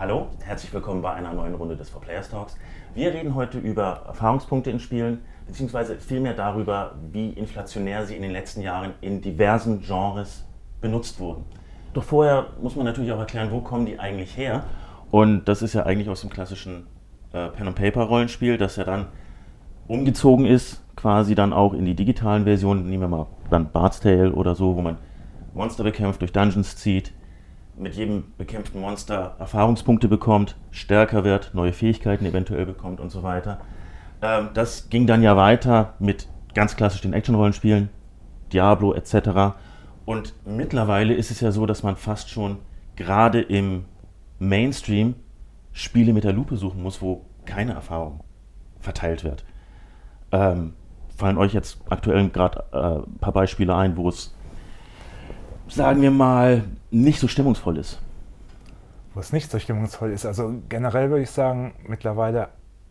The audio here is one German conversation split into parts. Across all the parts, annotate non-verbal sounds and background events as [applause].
Hallo, herzlich willkommen bei einer neuen Runde des For Players Talks. Wir reden heute über Erfahrungspunkte in Spielen, beziehungsweise vielmehr darüber, wie inflationär sie in den letzten Jahren in diversen Genres benutzt wurden. Doch vorher muss man natürlich auch erklären, wo kommen die eigentlich her? Und das ist ja eigentlich aus dem klassischen äh, Pen-and-Paper-Rollenspiel, das ja dann umgezogen ist, quasi dann auch in die digitalen Versionen. Nehmen wir mal dann Bard's Tale oder so, wo man Monster bekämpft, durch Dungeons zieht, mit jedem bekämpften Monster Erfahrungspunkte bekommt, stärker wird, neue Fähigkeiten eventuell bekommt und so weiter. Ähm, das ging dann ja weiter mit ganz klassisch den Action-Rollenspielen, Diablo etc. Und mittlerweile ist es ja so, dass man fast schon gerade im Mainstream Spiele mit der Lupe suchen muss, wo keine Erfahrung verteilt wird. Ähm, fallen euch jetzt aktuell gerade äh, ein paar Beispiele ein, wo es, sagen wir mal, nicht so stimmungsvoll ist? Wo es nicht so stimmungsvoll ist. Also generell würde ich sagen, mittlerweile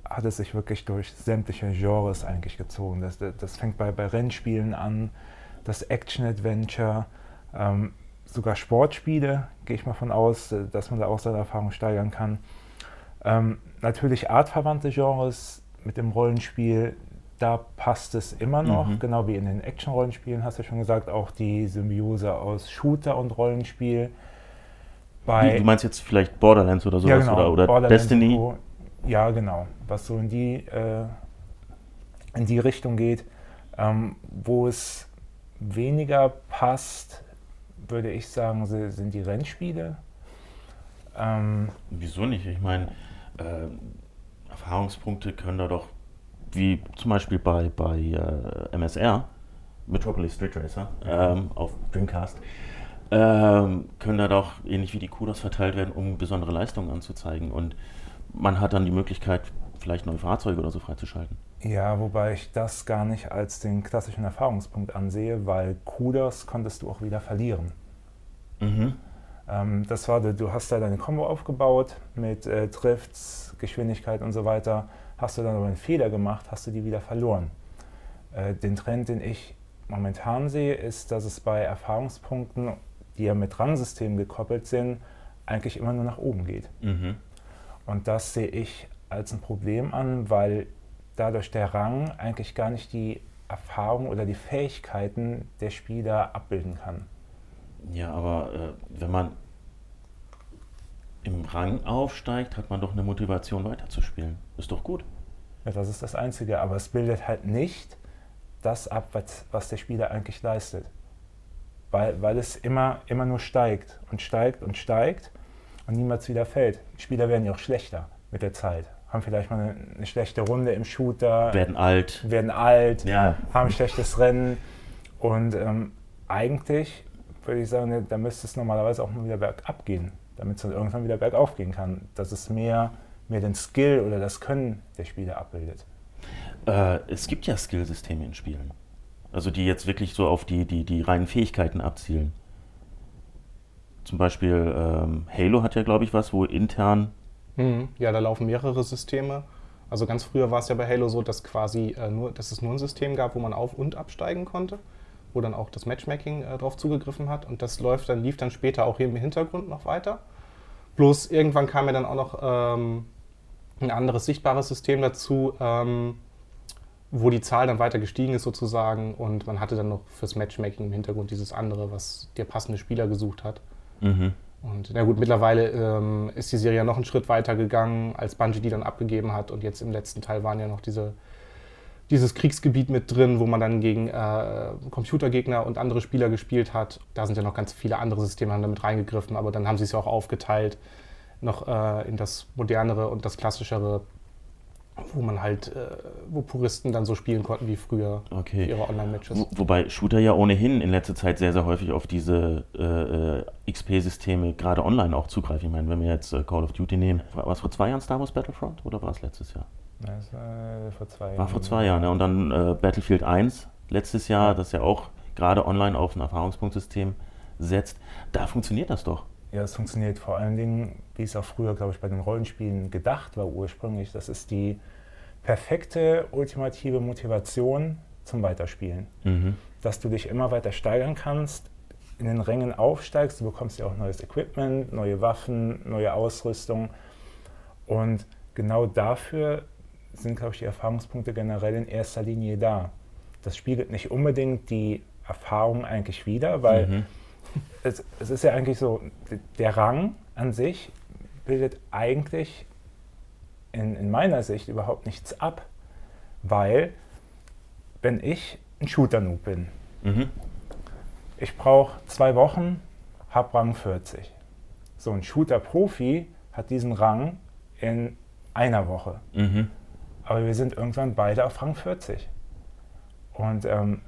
hat es sich wirklich durch sämtliche Genres eigentlich gezogen. Das, das fängt bei, bei Rennspielen an, das Action-Adventure, ähm, sogar Sportspiele, gehe ich mal von aus, dass man da auch seine Erfahrung steigern kann. Ähm, natürlich artverwandte Genres mit dem Rollenspiel, da passt es immer noch, mhm. genau wie in den Action-Rollenspielen, hast du schon gesagt, auch die Symbiose aus Shooter und Rollenspiel. Bei, du meinst jetzt vielleicht Borderlands oder sowas ja, genau, oder, oder Destiny? Wo, ja, genau, was so in die, äh, in die Richtung geht, ähm, wo es weniger passt, würde ich sagen, sind die Rennspiele. Ähm, Wieso nicht? Ich meine, äh, Erfahrungspunkte können da doch wie zum Beispiel bei, bei äh, MSR, Metropolis Street Racer, ähm, auf Dreamcast, ähm, können da doch ähnlich wie die Kudos verteilt werden, um besondere Leistungen anzuzeigen. Und man hat dann die Möglichkeit, vielleicht neue Fahrzeuge oder so freizuschalten. Ja, wobei ich das gar nicht als den klassischen Erfahrungspunkt ansehe, weil Kudos konntest du auch wieder verlieren. Mhm. Ähm, das war, du hast da deine Combo aufgebaut mit äh, Drifts, Geschwindigkeit und so weiter Hast du dann aber einen Fehler gemacht, hast du die wieder verloren. Äh, den Trend, den ich momentan sehe, ist, dass es bei Erfahrungspunkten, die ja mit Rangsystemen gekoppelt sind, eigentlich immer nur nach oben geht. Mhm. Und das sehe ich als ein Problem an, weil dadurch der Rang eigentlich gar nicht die Erfahrung oder die Fähigkeiten der Spieler abbilden kann. Ja, aber äh, wenn man im Rang aufsteigt, hat man doch eine Motivation weiterzuspielen. Ist doch gut. Ja, das ist das Einzige. Aber es bildet halt nicht das ab, was, was der Spieler eigentlich leistet. Weil, weil es immer, immer nur steigt und steigt und steigt und niemals wieder fällt. Die Spieler werden ja auch schlechter mit der Zeit. Haben vielleicht mal eine, eine schlechte Runde im Shooter. Werden alt. Werden alt. Ja. Haben ein schlechtes Rennen. Und ähm, eigentlich würde ich sagen, da müsste es normalerweise auch mal wieder bergab gehen damit es dann irgendwann wieder bergauf gehen kann. Dass es mehr, mehr den Skill oder das Können der Spieler abbildet. Äh, es gibt ja Skillsysteme in Spielen. Also die jetzt wirklich so auf die, die, die reinen Fähigkeiten abzielen. Zum Beispiel ähm, Halo hat ja, glaube ich, was, wo intern. Mhm. Ja, da laufen mehrere Systeme. Also ganz früher war es ja bei Halo so, dass quasi äh, nur, dass es nur ein System gab, wo man auf- und absteigen konnte wo dann auch das Matchmaking äh, drauf zugegriffen hat. Und das läuft dann, lief dann später auch hier im Hintergrund noch weiter. Bloß irgendwann kam ja dann auch noch ähm, ein anderes sichtbares System dazu, ähm, wo die Zahl dann weiter gestiegen ist sozusagen. Und man hatte dann noch fürs Matchmaking im Hintergrund dieses andere, was der passende Spieler gesucht hat. Mhm. Und na gut, mittlerweile ähm, ist die Serie ja noch einen Schritt weiter gegangen, als Bungie die dann abgegeben hat. Und jetzt im letzten Teil waren ja noch diese dieses Kriegsgebiet mit drin, wo man dann gegen äh, Computergegner und andere Spieler gespielt hat. Da sind ja noch ganz viele andere Systeme haben damit reingegriffen, aber dann haben sie es ja auch aufgeteilt noch äh, in das modernere und das klassischere, wo man halt, äh, wo Puristen dann so spielen konnten wie früher okay. ihre Online-Matches. Wo, wobei Shooter ja ohnehin in letzter Zeit sehr, sehr häufig auf diese äh, äh XP-Systeme gerade online auch zugreifen. Ich meine, wenn wir jetzt äh, Call of Duty nehmen, war es vor zwei Jahren Star Wars Battlefront oder war es letztes Jahr? Das war vor zwei Jahren. War vor zwei Jahren, ja. Und dann äh, Battlefield 1 letztes Jahr, das ja auch gerade online auf ein Erfahrungspunktsystem setzt. Da funktioniert das doch. Ja, es funktioniert vor allen Dingen, wie es auch früher, glaube ich, bei den Rollenspielen gedacht war ursprünglich. Das ist die perfekte, ultimative Motivation zum Weiterspielen. Mhm. Dass du dich immer weiter steigern kannst, in den Rängen aufsteigst, du bekommst ja auch neues Equipment, neue Waffen, neue Ausrüstung. Und genau dafür sind, glaube ich, die Erfahrungspunkte generell in erster Linie da. Das spiegelt nicht unbedingt die Erfahrung eigentlich wider, weil mhm. es, es ist ja eigentlich so, der Rang an sich bildet eigentlich in, in meiner Sicht überhaupt nichts ab, weil wenn ich ein Shooter-Noob bin, mhm. ich brauche zwei Wochen, habe Rang 40. So ein Shooter-Profi hat diesen Rang in einer Woche. Mhm. Aber wir sind irgendwann beide auf Rang 40. Und, ähm,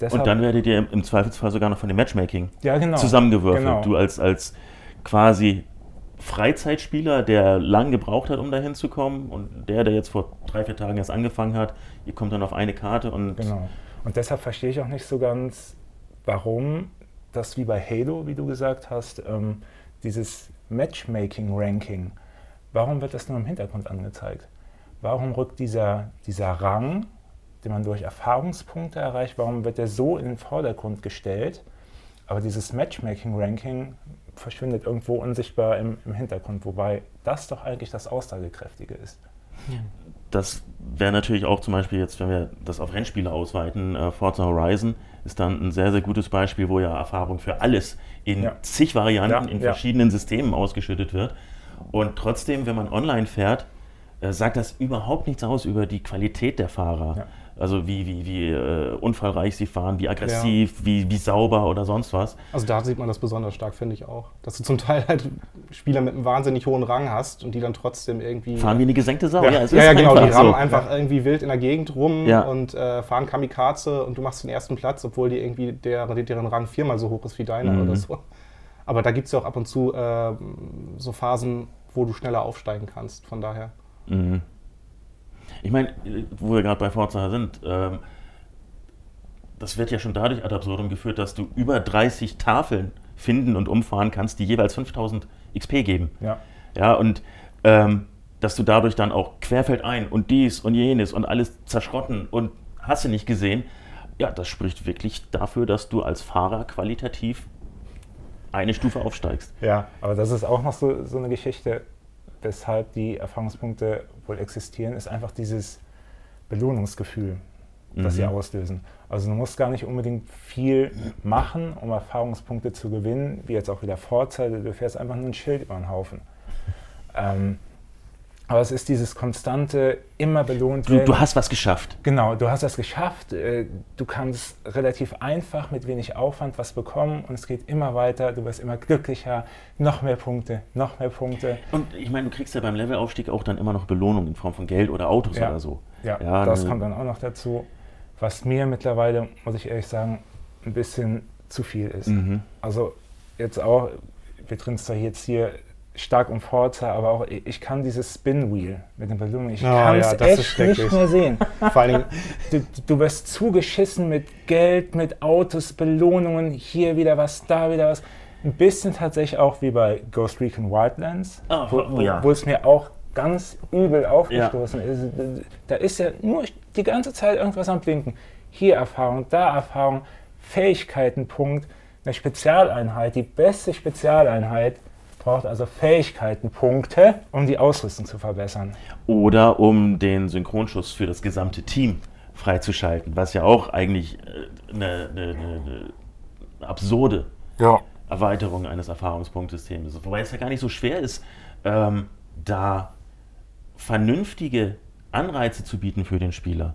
deshalb, Und dann werdet ihr im, im, Zweifelsfall sogar noch von dem Matchmaking ja, genau, zusammengewürfelt. Genau. Du als, als quasi Freizeitspieler, der lang gebraucht hat, um dahin zu kommen, und der, der jetzt vor drei, vier Tagen erst angefangen hat, ihr kommt dann auf eine Karte und. Genau. Und deshalb verstehe ich auch nicht so ganz, warum das wie bei Halo, wie du gesagt hast, ähm, dieses Matchmaking-Ranking, warum wird das nur im Hintergrund angezeigt? Warum rückt dieser, dieser Rang, den man durch Erfahrungspunkte erreicht, warum wird der so in den Vordergrund gestellt? Aber dieses Matchmaking-Ranking verschwindet irgendwo unsichtbar im, im Hintergrund, wobei das doch eigentlich das Aussagekräftige ist. Ja. Das wäre natürlich auch zum Beispiel jetzt, wenn wir das auf Rennspiele ausweiten, äh, Forza Horizon ist dann ein sehr, sehr gutes Beispiel, wo ja Erfahrung für alles in ja. zig Varianten, ja, in verschiedenen Systemen ausgeschüttet wird. Und trotzdem, wenn man online fährt, äh, sagt das überhaupt nichts aus über die Qualität der Fahrer. Also wie, wie, wie äh, unfallreich sie fahren, wie aggressiv, ja. wie, wie sauber oder sonst was. Also da sieht man das besonders stark, finde ich auch. Dass du zum Teil halt Spieler mit einem wahnsinnig hohen Rang hast und die dann trotzdem irgendwie... Fahren wie eine gesenkte Sau. Ja, ja, ja, ja genau. Die rammen so. einfach irgendwie wild in der Gegend rum und äh, fahren Kamikaze und du machst den ersten Platz, obwohl die irgendwie der, deren Rang viermal so hoch ist wie deiner mhm. oder so. Aber da gibt es ja auch ab und zu äh, so Phasen, wo du schneller aufsteigen kannst. Von daher... Mhm. Ich meine, wo wir gerade bei Forza sind, ähm, das wird ja schon dadurch ad absurdum geführt, dass du über 30 Tafeln finden und umfahren kannst, die jeweils 5000 XP geben. Ja. Ja, und ähm, dass du dadurch dann auch querfeldein und dies und jenes und alles zerschrotten und hast du nicht gesehen. Ja, das spricht wirklich dafür, dass du als Fahrer qualitativ eine Stufe aufsteigst. Ja, aber das ist auch noch so, so eine Geschichte weshalb die Erfahrungspunkte wohl existieren, ist einfach dieses Belohnungsgefühl, das mhm. sie auslösen. Also du musst gar nicht unbedingt viel machen, um Erfahrungspunkte zu gewinnen, wie jetzt auch wieder Vorzeige, du fährst einfach nur ein Schild über den Haufen. Ähm, aber es ist dieses konstante, immer belohnt werden. Du, du hast was geschafft. Genau, du hast das geschafft. Äh, du kannst relativ einfach mit wenig Aufwand was bekommen und es geht immer weiter. Du wirst immer glücklicher. Noch mehr Punkte, noch mehr Punkte. Und ich meine, du kriegst ja beim Levelaufstieg auch dann immer noch Belohnung in Form von Geld oder Autos ja. oder so. Ja, ja das ne. kommt dann auch noch dazu. Was mir mittlerweile, muss ich ehrlich sagen, ein bisschen zu viel ist. Mhm. Also jetzt auch, wir drin zwar jetzt hier stark um Forza, aber auch ich kann dieses Spin Wheel mit den Ballon, ich oh, kann es ja, echt nicht mehr sehen. [laughs] Vor allem, du, du wirst zugeschissen mit Geld, mit Autos, Belohnungen, hier wieder was, da wieder was. Ein bisschen tatsächlich auch wie bei Ghost Recon Wildlands, oh, wo, wo, ja. wo, es mir auch ganz übel aufgestoßen ja. ist. Da ist ja nur die ganze Zeit irgendwas am Blinken. Hier Erfahrung, da Erfahrung, Fähigkeitenpunkt, eine Spezialeinheit, die beste Spezialeinheit braucht also Fähigkeitenpunkte, um die Ausrüstung zu verbessern. Oder um den Synchronschuss für das gesamte Team freizuschalten, was ja auch eigentlich äh, eine, eine, eine absurde ja. Erweiterung eines Erfahrungspunktsystems ist. Wobei es ja gar nicht so schwer ist, ähm, da vernünftige Anreize zu bieten für den Spieler.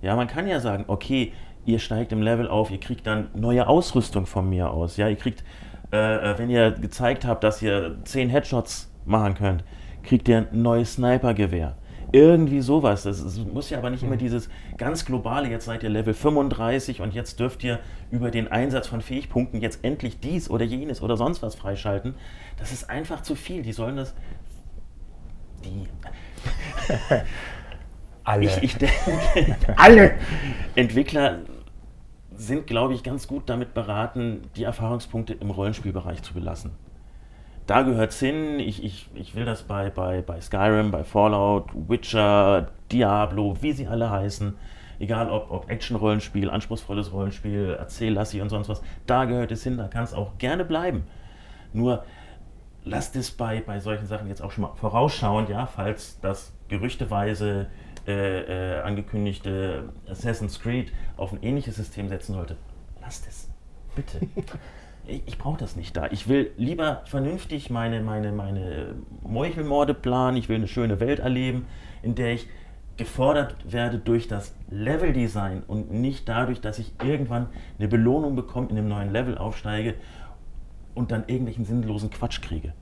Ja, man kann ja sagen, okay, ihr steigt im Level auf, ihr kriegt dann neue Ausrüstung von mir aus. Ja, ihr kriegt äh, äh, wenn ihr gezeigt habt, dass ihr 10 Headshots machen könnt, kriegt ihr ein neues Snipergewehr. Irgendwie sowas. Das, muss ja aber nicht immer mhm. dieses ganz globale, jetzt seid ihr Level 35 und jetzt dürft ihr über den Einsatz von Fähigpunkten jetzt endlich dies oder jenes oder sonst was freischalten. Das ist einfach zu viel. Die sollen das. Die. [laughs] Alle. Ich, ich denke, alle Entwickler sind, glaube ich, ganz gut damit beraten, die Erfahrungspunkte im Rollenspielbereich zu belassen. Da gehört es hin. Ich, ich, ich will das bei, bei, bei Skyrim, bei Fallout, Witcher, Diablo, wie sie alle heißen. Egal ob, ob Action-Rollenspiel, anspruchsvolles Rollenspiel, Erzählassi und sonst was, da gehört es hin, da kann es auch gerne bleiben. Nur lasst es bei, bei solchen Sachen jetzt auch schon mal vorausschauend, ja, falls das gerüchteweise äh, äh, angekündigte Assassin's Creed auf ein ähnliches System setzen sollte. Lasst es. Bitte. [laughs] ich, ich brauche das nicht da. Ich will lieber vernünftig meine, meine, meine Meuchelmorde planen. Ich will eine schöne Welt erleben, in der ich gefordert werde durch das Leveldesign und nicht dadurch, dass ich irgendwann eine Belohnung bekomme, in einem neuen Level aufsteige und dann irgendwelchen sinnlosen Quatsch kriege.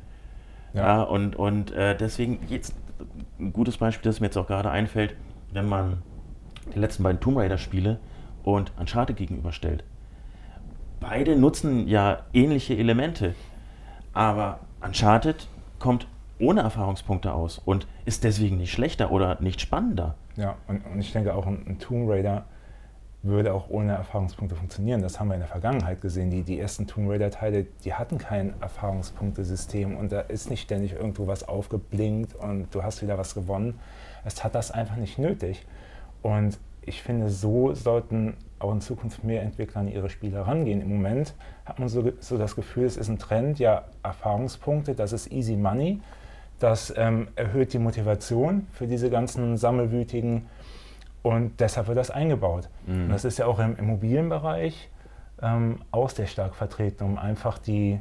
Ja, und, und äh, deswegen jetzt ein gutes Beispiel, das mir jetzt auch gerade einfällt, wenn man die letzten beiden Tomb Raider Spiele und Uncharted gegenüberstellt. Beide nutzen ja ähnliche Elemente, aber Uncharted kommt ohne Erfahrungspunkte aus und ist deswegen nicht schlechter oder nicht spannender. Ja, und, und ich denke auch ein, ein, Tomb Raider würde auch ohne Erfahrungspunkte funktionieren. Das haben wir in der Vergangenheit gesehen. Die, die ersten Tomb Raider-Teile, die hatten kein Erfahrungspunktesystem und da ist nicht ständig irgendwo was aufgeblinkt und du hast wieder was gewonnen. Es hat das einfach nicht nötig. Und ich finde, so sollten auch in Zukunft mehr Entwickler an ihre Spiele rangehen. Im Moment hat man so, so das Gefühl, es ist ein Trend, ja, Erfahrungspunkte, das ist easy money. Das ähm, erhöht die Motivation für diese ganzen Sammelwütigen und deshalb wird das eingebaut. Mhm. Und das ist ja auch im Immobilienbereich ähm, auch sehr stark vertreten, um einfach die,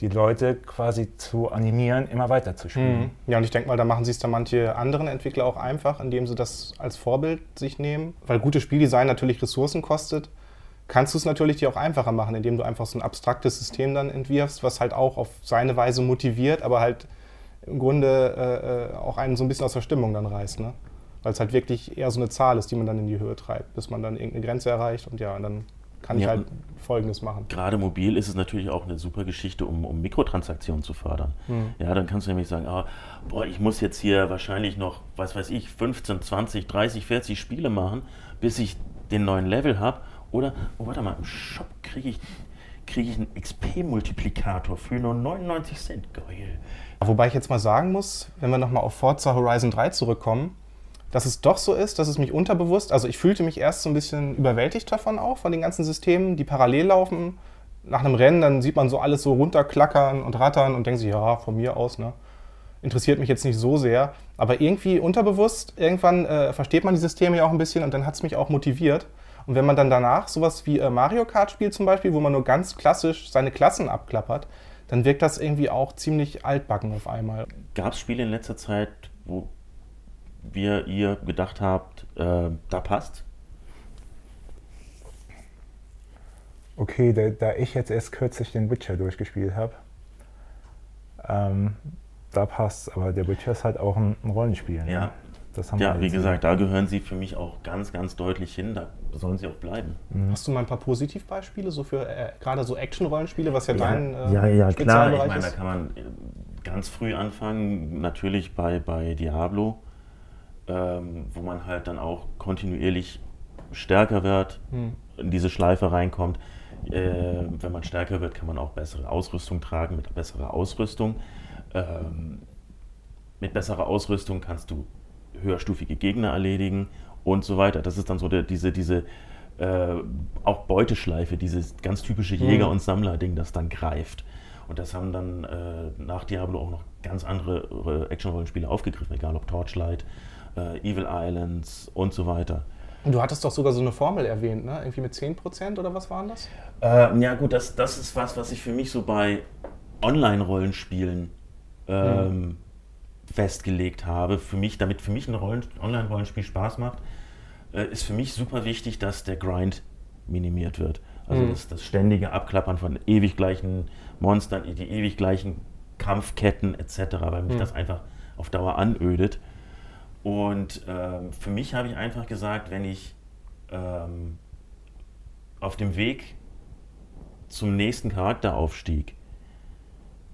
die Leute quasi zu animieren, immer weiter zu spielen. Mhm. Ja, und ich denke mal, da machen sie es dann manche anderen Entwickler auch einfach, indem sie das als Vorbild sich nehmen. Weil gutes Spieldesign natürlich Ressourcen kostet, kannst du es natürlich dir auch einfacher machen, indem du einfach so ein abstraktes System dann entwirfst, was halt auch auf seine Weise motiviert, aber halt im Grunde äh, äh, auch einen so ein bisschen aus der Stimmung dann reißt. Ne? Weil es halt wirklich eher so eine Zahl ist, die man dann in die Höhe treibt, bis man dann irgendeine Grenze erreicht und ja, und dann kann ja, ich halt Folgendes machen. Gerade mobil ist es natürlich auch eine super Geschichte, um, um Mikrotransaktionen zu fördern. Mhm. Ja, dann kannst du nämlich sagen, ah, boah, ich muss jetzt hier wahrscheinlich noch, was weiß ich, 15, 20, 30, 40 Spiele machen, bis ich den neuen Level habe. Oder, oh, warte mal, im Shop kriege ich, krieg ich einen XP-Multiplikator für nur 99 Cent. Geil. Wobei ich jetzt mal sagen muss, wenn wir nochmal auf Forza Horizon 3 zurückkommen, dass es doch so ist, dass es mich unterbewusst, also ich fühlte mich erst so ein bisschen überwältigt davon auch, von den ganzen Systemen, die parallel laufen. Nach einem Rennen, dann sieht man so alles so runterklackern und rattern und denkt sich, ja, von mir aus, ne? Interessiert mich jetzt nicht so sehr. Aber irgendwie unterbewusst, irgendwann äh, versteht man die Systeme ja auch ein bisschen und dann hat es mich auch motiviert. Und wenn man dann danach sowas wie äh, Mario Kart spielt zum Beispiel, wo man nur ganz klassisch seine Klassen abklappert, dann wirkt das irgendwie auch ziemlich altbacken auf einmal. Gab es Spiele in letzter Zeit, wo wir ihr gedacht habt, äh, da passt? Okay, da, da, ich jetzt erst kürzlich den Witcher durchgespielt habe, ähm, da passt aber der Witcher ist halt auch ein, ein Rollenspiel. Ne? Ja, ja, wie gesagt, da gehören sie für mich auch ganz, ganz deutlich hin. Da sollen sie auch bleiben. Mhm. Hast du mal ein paar Positivbeispiele, so für äh, gerade so Action-Rollenspiele, was ja, ja dein äh, Ja, ja, klar. Ich meine, da kann man äh, ganz früh anfangen. Natürlich bei, bei Diablo, ähm, wo man halt dann auch kontinuierlich stärker wird, hm. in diese Schleife reinkommt. Äh, wenn man stärker wird, kann man auch bessere Ausrüstung tragen, mit besserer Ausrüstung. Ähm, mit besserer Ausrüstung kannst du höherstufige Gegner erledigen und so weiter. Das ist dann so der, diese, diese äh, auch Beuteschleife, dieses ganz typische Jäger- mhm. und Sammler-Ding, das dann greift. Und das haben dann äh, nach Diablo auch noch ganz andere äh, Action-Rollenspiele aufgegriffen, egal ob Torchlight, äh, Evil Islands und so weiter. Und du hattest doch sogar so eine Formel erwähnt, ne? Irgendwie mit 10% oder was waren das? Ähm, ja, gut, das, das ist was, was ich für mich so bei Online-Rollenspielen ähm, mhm festgelegt habe, für mich, damit für mich ein Online-Rollenspiel Spaß macht, äh, ist für mich super wichtig, dass der Grind minimiert wird. Also mhm. das, das, ständige Abklappern von ewig gleichen Monstern, die ewig gleichen Kampfketten etc., weil mich mhm. das einfach auf Dauer anödet. Und ähm, für mich habe ich einfach gesagt, wenn ich ähm, auf dem Weg zum nächsten Charakteraufstieg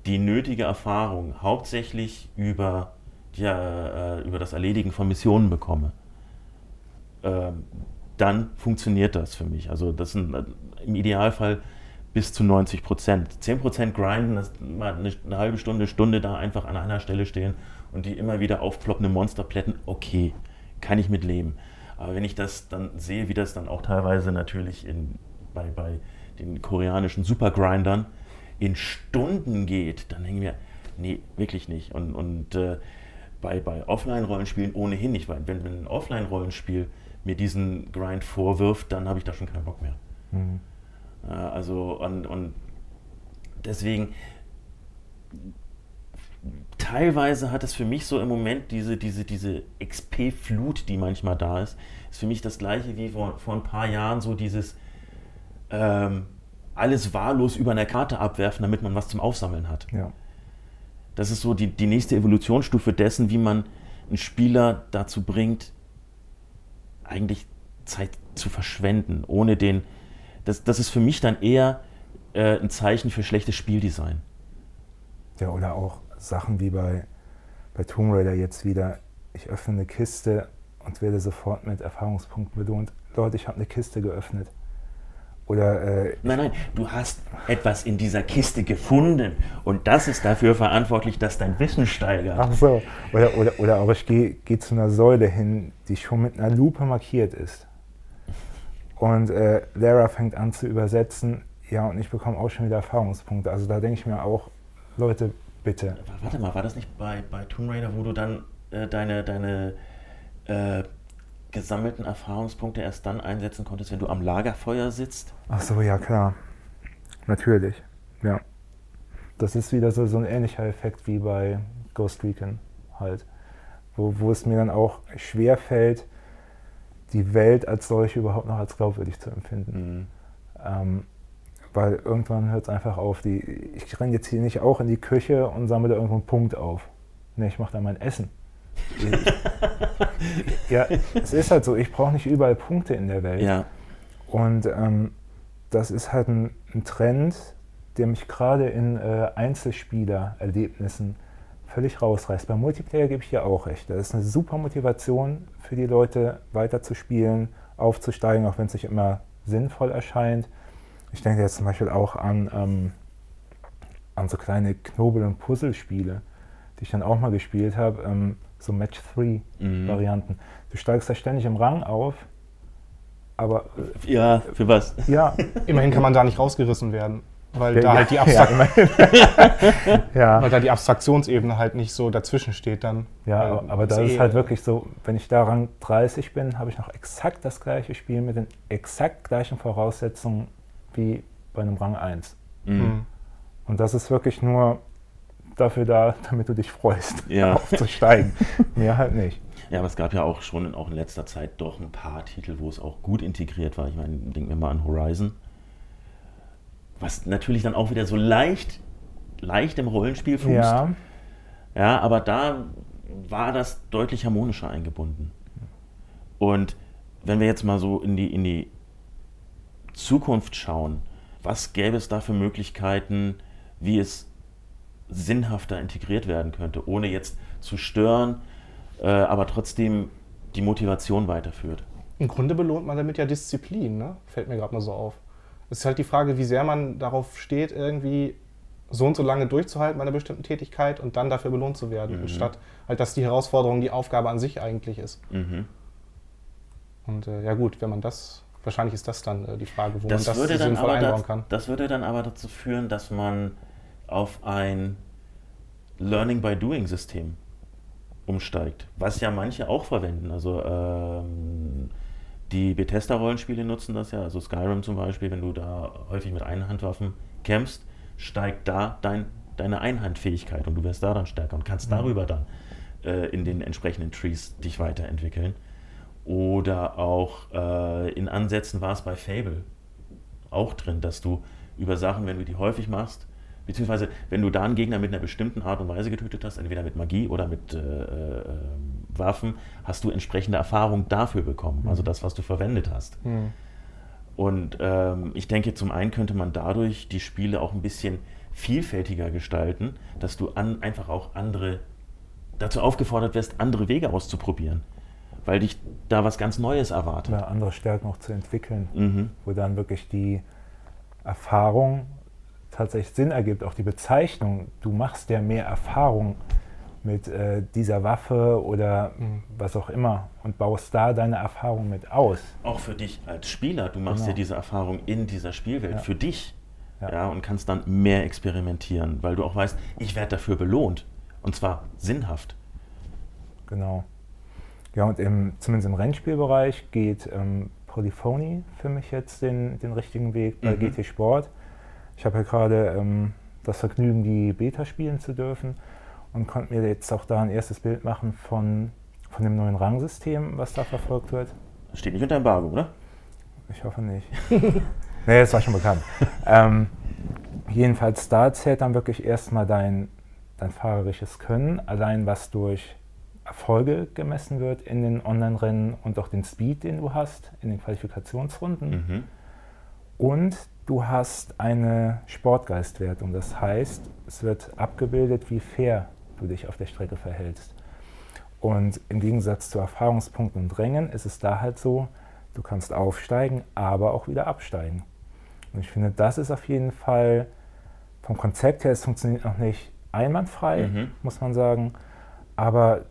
die nötige Erfahrung hauptsächlich über, ja, äh, über das Erledigen von Missionen bekomme, äh, dann funktioniert das für mich. Also das sind äh, im Idealfall bis zu 90 Prozent. 10 Prozent grinden, das mal eine, eine, halbe Stunde, Stunde da einfach an einer Stelle stehen und die immer wieder aufploppende Monster plätten, okay, kann ich mit leben. Aber wenn ich das dann sehe, wie das dann auch teilweise natürlich in, bei, bei den koreanischen Supergrindern in Stunden geht, dann denke ich mir, nee, wirklich nicht. Und, und äh, bei, bei Offline-Rollenspielen ohnehin nicht, weil wenn, wenn ein Offline-Rollenspiel mir diesen Grind vorwirft, dann habe ich da schon keinen Bock mehr. Mhm. Äh, also, und, und deswegen, teilweise hat es für mich so im Moment diese, diese, diese XP-Flut, die manchmal da ist, ist für mich das gleiche wie vor, vor ein paar Jahren so dieses ähm, alles wahllos über eine Karte abwerfen, damit man was zum Aufsammeln hat. Ja. Das ist so die, die nächste Evolutionsstufe dessen, wie man einen Spieler dazu bringt, eigentlich Zeit zu verschwenden, ohne den. Das, das ist für mich dann eher äh, ein Zeichen für schlechtes Spieldesign. Ja, oder auch Sachen wie bei, bei Tomb Raider jetzt wieder, ich öffne eine Kiste und werde sofort mit Erfahrungspunkten belohnt. Leute, ich habe eine Kiste geöffnet. Oder, äh, nein, nein, du hast etwas in dieser Kiste gefunden und das ist dafür verantwortlich, dass dein Wissen steigert. Ach so, oder, oder, oder aber ich gehe geh zu einer Säule hin, die schon mit einer Lupe markiert ist. Und äh, Lara fängt an zu übersetzen, ja, und ich bekomme auch schon wieder Erfahrungspunkte. Also da denke ich mir auch, Leute, bitte. Warte mal, war das nicht bei, bei Tomb Raider, wo du dann äh, deine, deine äh, gesammelten Erfahrungspunkte erst dann einsetzen konntest, wenn du am Lagerfeuer sitzt? Ach so, ja klar. Natürlich, ja. Das ist wieder so, so ein ähnlicher Effekt wie bei Ghost Recon halt. Wo, wo es mir dann auch schwer fällt, die Welt als solche überhaupt noch als glaubwürdig zu empfinden. Mhm. Ähm, weil irgendwann hört es einfach auf. Die, ich renne jetzt hier nicht auch in die Küche und sammle da irgendwo einen Punkt auf. Nee, ich mache da mein Essen. Ich, [laughs] ja, es ist halt so, ich brauche nicht überall Punkte in der Welt. Ja. Und ähm, das ist halt ein, ein, Trend, der mich gerade in äh, Einzelspielererlebnissen völlig rausreißt. Beim Multiplayer gebe ich dir auch recht. Das ist eine super Motivation für die Leute, weiterzuspielen, aufzusteigen, auch wenn es nicht immer sinnvoll erscheint. Ich denke jetzt zum Beispiel auch an, ähm, an so kleine Knobel- und Puzzlespiele, die ich dann auch mal gespielt habe, ähm, so Match-3-Varianten. Mhm. Du steigst da ständig im Rang auf, aber. Äh, ja, für was? Ja. Immerhin kann man da nicht rausgerissen werden. Weil ja, da halt die [laughs] Abstrakt [laughs] ja, weil da die Abstraktionsebene halt nicht so dazwischen steht dann. Ja, aber da ist es halt wirklich so, wenn ich da Rang 30 bin, habe ich noch exakt das gleiche Spiel mit den exakt gleichen Voraussetzungen wie bei einem Rang 1. Mhm. mhm. Und das ist wirklich nur dafür da, damit du dich freust, ja. [laughs] aufzusteigen. Mehr halt nicht. Ja, aber es gab ja auch schon in, auch in letzter Zeit doch ein paar Titel, wo es auch gut integriert war. Ich meine, denken wir mal an Horizon. Was natürlich dann auch wieder so leicht, leicht im Rollenspiel fußt. Ja. ja, aber da war das deutlich harmonischer eingebunden. Und wenn wir jetzt mal so in die, in die Zukunft schauen, was gäbe es da für Möglichkeiten, wie es sinnhafter integriert werden könnte, ohne jetzt zu stören, äh, aber trotzdem die Motivation weiterführt. Im Grunde belohnt man damit ja Disziplin, ne? fällt mir gerade mal so auf. Es ist halt die Frage, wie sehr man darauf steht, irgendwie so und so lange durchzuhalten bei einer bestimmten Tätigkeit und dann dafür belohnt zu werden, mhm. anstatt halt, dass die Herausforderung die Aufgabe an sich eigentlich ist. Mhm. Und äh, ja gut, wenn man das wahrscheinlich ist das dann äh, die Frage, wo das man das sinnvoll einbauen kann. Das würde dann aber dazu führen, dass man auf ein Learning by Doing System umsteigt, was ja manche auch verwenden. Also ähm, die Bethesda-Rollenspiele nutzen das ja, also Skyrim zum Beispiel, wenn du da häufig mit Einhandwaffen kämpfst, steigt da dein, deine Einhandfähigkeit und du wirst da dann stärker und kannst mhm. darüber dann äh, in den entsprechenden Trees dich weiterentwickeln. Oder auch äh, in Ansätzen war es bei Fable auch drin, dass du über Sachen, wenn du die häufig machst, beziehungsweise wenn du da einen Gegner mit einer bestimmten Art und Weise getötet hast, entweder mit Magie oder mit äh, äh, Waffen, hast du entsprechende Erfahrung dafür bekommen, mhm. also das, was du verwendet hast. Mhm. Und ähm, ich denke, zum einen könnte man dadurch die Spiele auch ein bisschen vielfältiger gestalten, dass du an, einfach auch andere dazu aufgefordert wirst, andere Wege auszuprobieren weil dich da was ganz Neues erwartet. Ja, andere Stärken auch zu entwickeln, mhm. wo dann wirklich die Erfahrung tatsächlich Sinn ergibt, auch die Bezeichnung, du machst ja mehr Erfahrung mit äh, dieser Waffe oder mhm. was auch immer und baust da deine Erfahrung mit aus. Auch für dich als Spieler, du machst genau. ja diese Erfahrung in dieser Spielwelt ja. für dich ja. ja. und kannst dann mehr experimentieren, weil du auch weißt, ich werde dafür belohnt und zwar sinnhaft. Genau. Ja, und im, zumindest im Rennspielbereich geht ähm, Polyphony für mich jetzt den, den richtigen Weg bei mhm. GT Sport. Ich habe ja gerade ähm, das Vergnügen, die Beta spielen zu dürfen und konnte mir jetzt auch da ein erstes Bild machen von, von dem neuen Rangsystem, was da verfolgt wird. Steht nicht unter Embargo, oder? Ich hoffe nicht. [laughs] nee, das war schon bekannt. ähm, jedenfalls da zählt dann wirklich erstmal dein, dein fahrerisches Können, allein was durch Erfolge gemessen wird in den Online-Rennen und auch den Speed, den du hast in den Qualifikationsrunden. Mhm. Und du hast eine Sportgeistwertung. Das heißt, es wird abgebildet, wie fair du dich auf der Strecke verhältst. Und im Gegensatz zu Erfahrungspunkten und Rängen ist es da halt so, du kannst aufsteigen, aber auch wieder absteigen. Und ich finde, das ist auf jeden Fall vom Konzept her, es funktioniert noch nicht einwandfrei, mhm. muss man sagen. Aber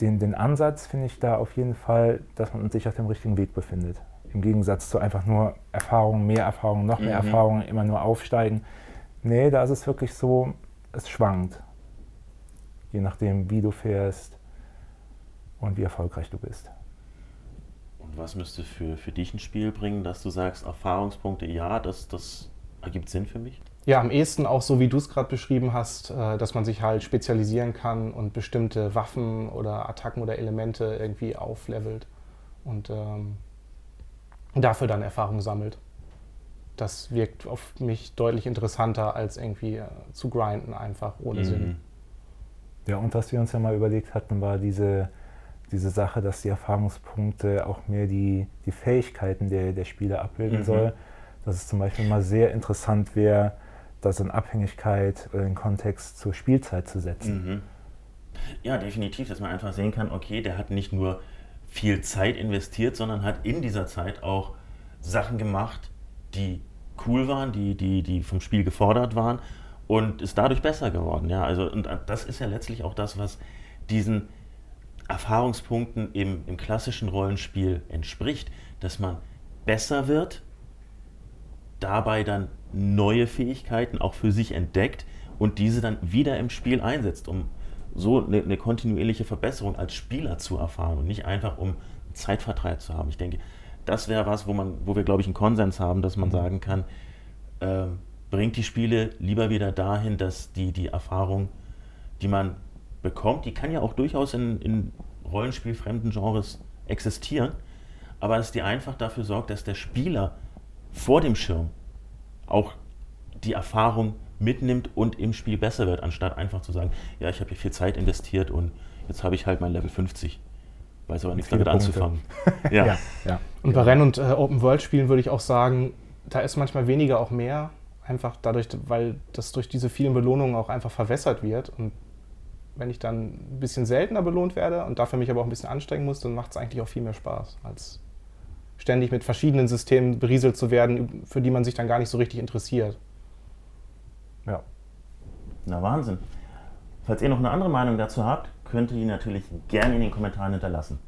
den, den Ansatz finde ich da auf jeden Fall, dass man sich auf dem richtigen Weg befindet. Im Gegensatz zu einfach nur Erfahrung, mehr Erfahrung, noch mehr mhm. Erfahrung, immer nur aufsteigen. Nee, da ist es wirklich so, es schwankt je nachdem, wie du fährst und wie erfolgreich du bist. Und was müsste für, für dich ein Spiel bringen, dass du sagst, Erfahrungspunkte, ja, das, das ergibt Sinn für mich? Ja, am ehesten auch so, wie du es gerade beschrieben hast, äh, dass man sich halt spezialisieren kann und bestimmte Waffen oder Attacken oder Elemente irgendwie auflevelt und ähm, dafür dann Erfahrung sammelt. Das wirkt auf mich deutlich interessanter, als irgendwie äh, zu grinden einfach ohne mhm. Sinn. Ja, und was wir uns ja mal überlegt hatten, war diese, diese Sache, dass die Erfahrungspunkte auch mehr die, die Fähigkeiten der, der Spieler abbilden mhm. soll. Dass es zum Beispiel mal sehr interessant wäre, das in Abhängigkeit oder in Kontext zur Spielzeit zu setzen. Mhm. Ja, definitiv, dass man einfach sehen kann, okay, der hat nicht nur viel Zeit investiert, sondern hat in dieser Zeit auch Sachen gemacht, die cool waren, die, die, die vom Spiel gefordert waren und ist dadurch besser geworden. Ja, also und das ist ja letztlich auch das, was diesen Erfahrungspunkten im, im klassischen Rollenspiel entspricht, dass man besser wird, dabei dann neue Fähigkeiten auch für sich entdeckt und diese dann wieder im Spiel einsetzt, um so eine, eine kontinuierliche Verbesserung als Spieler zu erfahren und nicht einfach um Zeitvertreib zu haben. Ich denke, das wäre was, wo man, wo wir glaube ich einen Konsens haben, dass man mhm. sagen kann, äh, bringt die Spiele lieber wieder dahin, dass die, die Erfahrung, die man bekommt, die kann ja auch durchaus in, in rollenspielfremden Genres existieren, aber dass die einfach dafür sorgt, dass der Spieler vor dem Schirm auch die Erfahrung mitnimmt und im Spiel besser wird, anstatt einfach zu sagen, ja, ich habe hier viel Zeit investiert und jetzt habe ich halt mein Level 50. Weiß aber nichts damit Punkte. anzufangen. [laughs] ja. ja. ja. Und bei Renn- und äh, Open-World-Spielen würde ich auch sagen, da ist manchmal weniger auch mehr einfach dadurch, weil das durch diese vielen Belohnungen auch einfach verwässert wird. Und wenn ich dann ein bisschen seltener belohnt werde und dafür mich aber auch ein bisschen anstrengen muss, dann macht es eigentlich auch viel mehr Spaß, als ständig mit verschiedenen Systemen berieselt zu werden, für die man sich dann gar nicht so richtig interessiert. Ja. Na Wahnsinn. Falls ihr noch eine andere Meinung dazu habt, könnt ihr die natürlich gerne in den Kommentaren hinterlassen.